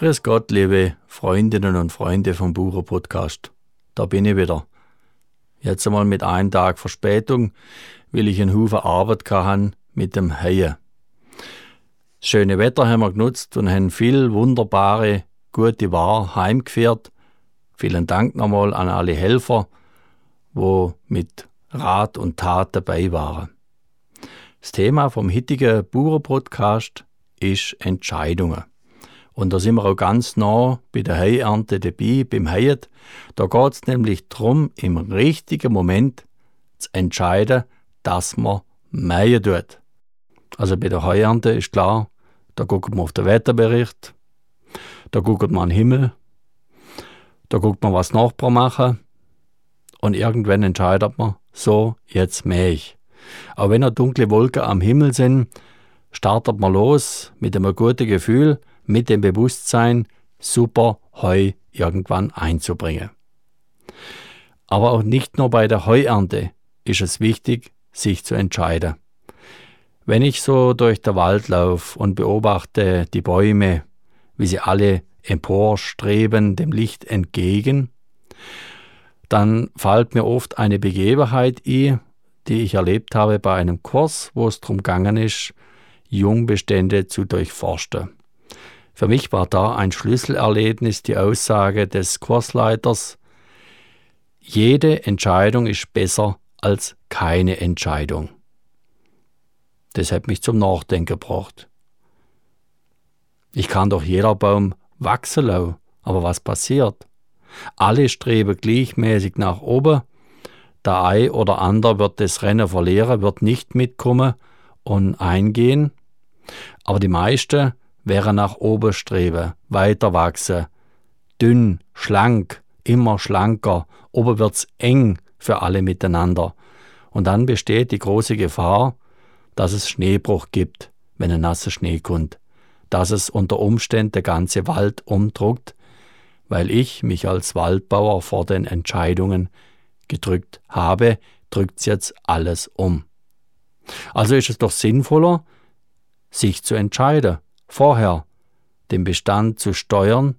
Grüß Gott, liebe Freundinnen und Freunde vom Bucher Podcast. Da bin ich wieder. Jetzt einmal mit einem Tag Verspätung, weil ich einen Haufen Arbeit kann mit dem Heien. Schöne Wetter haben wir genutzt und haben viel wunderbare, gute Ware heimgeführt. Vielen Dank nochmal an alle Helfer, wo mit Rat und Tat dabei waren. Das Thema vom heutigen Bauern-Podcast ist Entscheidungen. Und da sind wir auch ganz nah bei der Heiernte dabei, beim Heien. Da geht es nämlich darum, im richtigen Moment zu entscheiden, dass man mähen tut. Also bei der Heuernte ist klar, da guckt man auf den Wetterbericht, da guckt man an den Himmel, da guckt man, was Nachbarn machen und irgendwann entscheidet man, so, jetzt mähe ich. Auch wenn noch dunkle Wolken am Himmel sind, startet man los mit einem guten Gefühl, mit dem Bewusstsein, super Heu irgendwann einzubringen. Aber auch nicht nur bei der Heuernte ist es wichtig, sich zu entscheiden. Wenn ich so durch den Wald laufe und beobachte die Bäume, wie sie alle emporstreben dem Licht entgegen, dann fällt mir oft eine Begebenheit ein, die ich erlebt habe bei einem Kurs, wo es darum gegangen ist, Jungbestände zu durchforsten. Für mich war da ein Schlüsselerlebnis die Aussage des Kursleiters, jede Entscheidung ist besser als keine Entscheidung. Das hat mich zum Nachdenken gebracht. Ich kann doch jeder Baum wachsen lassen, aber was passiert? Alle streben gleichmäßig nach oben. Der Ei oder ander wird das Rennen verlieren, wird nicht mitkommen und eingehen. Aber die meisten wäre nach oben streben, weiter wachsen, dünn, schlank, immer schlanker, oben wird's eng für alle miteinander. Und dann besteht die große Gefahr, dass es Schneebruch gibt, wenn ein nasser Schnee kommt, dass es unter Umständen der ganze Wald umdruckt, weil ich mich als Waldbauer vor den Entscheidungen gedrückt habe, drückt's jetzt alles um. Also ist es doch sinnvoller, sich zu entscheiden, vorher den Bestand zu steuern,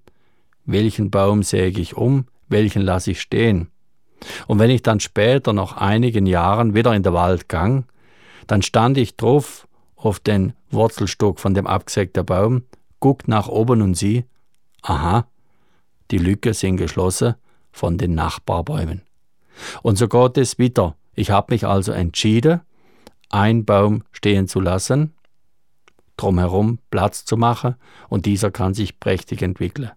welchen Baum säge ich um, welchen lasse ich stehen. Und wenn ich dann später nach einigen Jahren wieder in den Wald gang, dann stand ich drauf auf den Wurzelstock von dem abgesägten Baum, guckt nach oben und sieh, aha, die Lücke sind geschlossen von den Nachbarbäumen. Und so geht es wieder. Ich habe mich also entschieden, einen Baum stehen zu lassen, drumherum Platz zu machen und dieser kann sich prächtig entwickeln.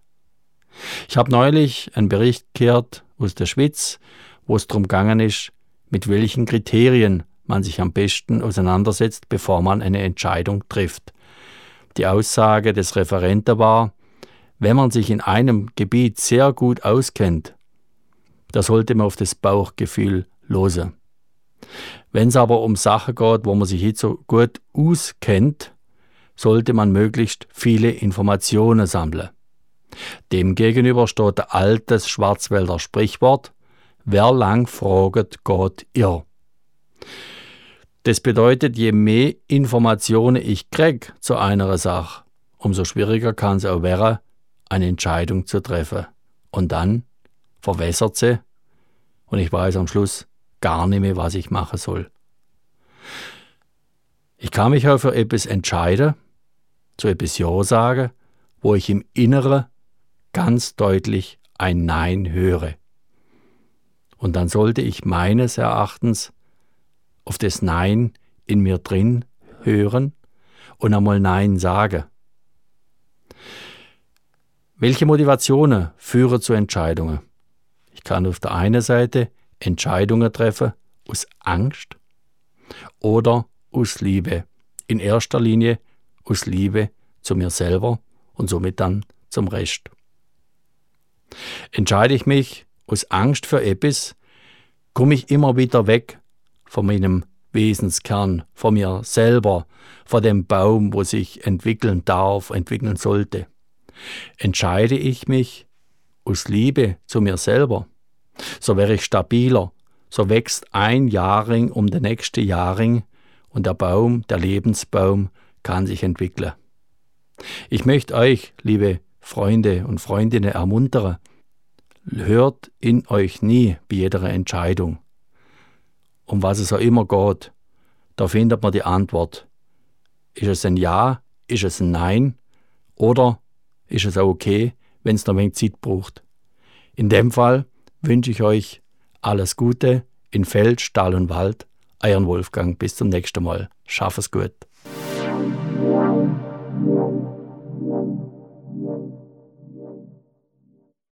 Ich habe neulich einen Bericht gehört aus der Schweiz, wo es darum gegangen ist, mit welchen Kriterien man sich am besten auseinandersetzt, bevor man eine Entscheidung trifft. Die Aussage des Referenten war, wenn man sich in einem Gebiet sehr gut auskennt, da sollte man auf das Bauchgefühl losen. Wenn es aber um Sachen geht, wo man sich nicht so gut auskennt, sollte man möglichst viele Informationen sammeln. Demgegenüber steht ein altes Schwarzwälder Sprichwort, wer lang fraget, geht irr. Das bedeutet, je mehr Informationen ich krieg zu einer Sache, umso schwieriger kann es auch werden, eine Entscheidung zu treffen. Und dann verwässert sie und ich weiß am Schluss gar nicht mehr, was ich machen soll. Ich kann mich auch für etwas entscheiden, zu etwas Ja sagen, wo ich im Inneren ganz deutlich ein Nein höre. Und dann sollte ich meines Erachtens auf das Nein in mir drin hören und einmal Nein sagen. Welche Motivationen führen zu Entscheidungen? Ich kann auf der einen Seite Entscheidungen treffen aus Angst oder aus Liebe. In erster Linie aus Liebe zu mir selber und somit dann zum Rest. Entscheide ich mich aus Angst für etwas, komme ich immer wieder weg von meinem Wesenskern, von mir selber, von dem Baum, wo sich entwickeln darf, entwickeln sollte. Entscheide ich mich aus Liebe zu mir selber, so wäre ich stabiler, so wächst ein Jahrring um den nächsten Jahrring und der Baum, der Lebensbaum, kann sich entwickeln. Ich möchte euch, liebe Freunde und Freundinnen ermuntere, hört in euch nie bei jeder Entscheidung. Um was es auch immer geht, da findet man die Antwort. Ist es ein Ja? Ist es ein Nein? Oder ist es auch okay, wenn es noch ein wenig Zeit braucht? In dem Fall wünsche ich euch alles Gute in Feld, Stahl und Wald. Euren Wolfgang. Bis zum nächsten Mal. Schaff es gut.